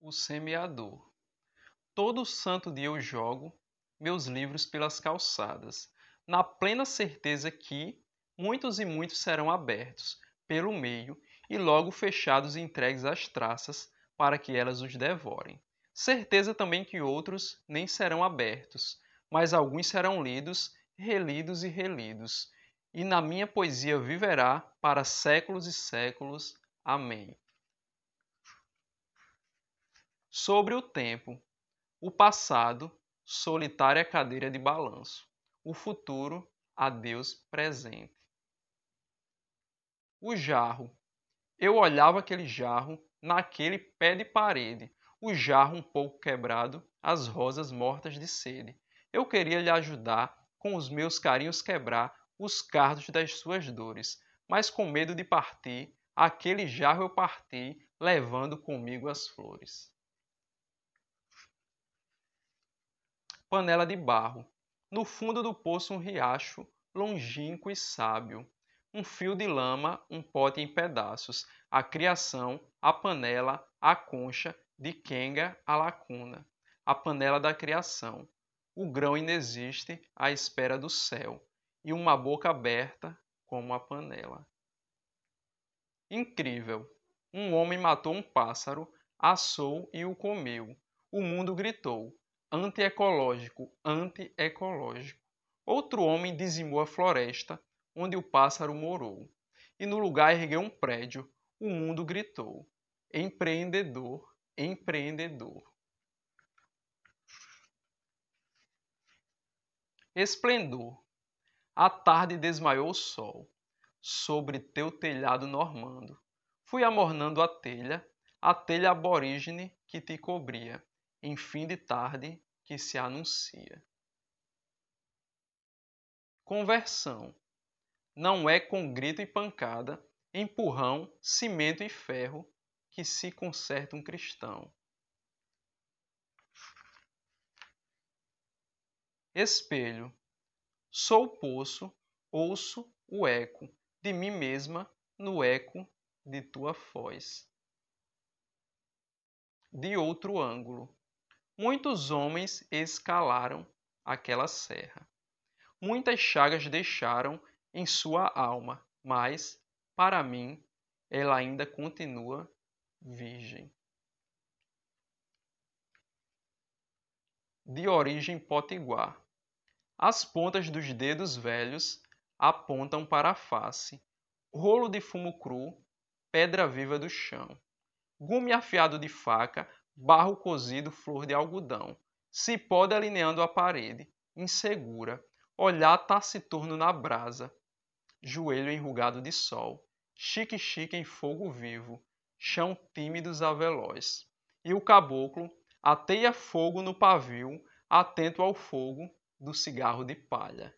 O semeador. Todo santo dia eu jogo meus livros pelas calçadas, na plena certeza que muitos e muitos serão abertos pelo meio e logo fechados e entregues às traças para que elas os devorem. Certeza também que outros nem serão abertos, mas alguns serão lidos, relidos e relidos, e na minha poesia viverá para séculos e séculos. Amém. Sobre o tempo, o passado, solitária cadeira de balanço. O futuro, a Deus presente. O jarro. Eu olhava aquele jarro naquele pé de parede, o jarro um pouco quebrado, as rosas mortas de sede. Eu queria lhe ajudar, com os meus carinhos quebrar os cardos das suas dores, mas com medo de partir, aquele jarro eu parti, levando comigo as flores. Panela de barro. No fundo do poço, um riacho, longínquo e sábio. Um fio de lama, um pote em pedaços. A criação, a panela, a concha, de Kenga a lacuna. A panela da criação. O grão inexiste à espera do céu. E uma boca aberta como a panela. Incrível! Um homem matou um pássaro, assou e o comeu. O mundo gritou antiecológico, antiecológico. Outro homem dizimou a floresta onde o pássaro morou, e no lugar ergueu um prédio. O mundo gritou: empreendedor, empreendedor. Esplendor. A tarde desmaiou o sol sobre teu telhado normando. Fui amornando a telha, a telha aborígene que te cobria em fim de tarde que se anuncia. Conversão não é com grito e pancada, empurrão, cimento e ferro que se conserta um cristão. Espelho. Sou o poço, ouço o eco de mim mesma no eco de tua voz. De outro ângulo. Muitos homens escalaram aquela serra. Muitas chagas deixaram em sua alma, mas, para mim, ela ainda continua virgem. De origem potiguar. As pontas dos dedos velhos apontam para a face. Rolo de fumo cru, pedra viva do chão. Gume afiado de faca barro cozido, flor de algodão, cipó delineando a parede, insegura, olhar taciturno na brasa, joelho enrugado de sol, chique-chique em fogo vivo, chão tímidos a veloz. E o caboclo ateia fogo no pavio, atento ao fogo do cigarro de palha.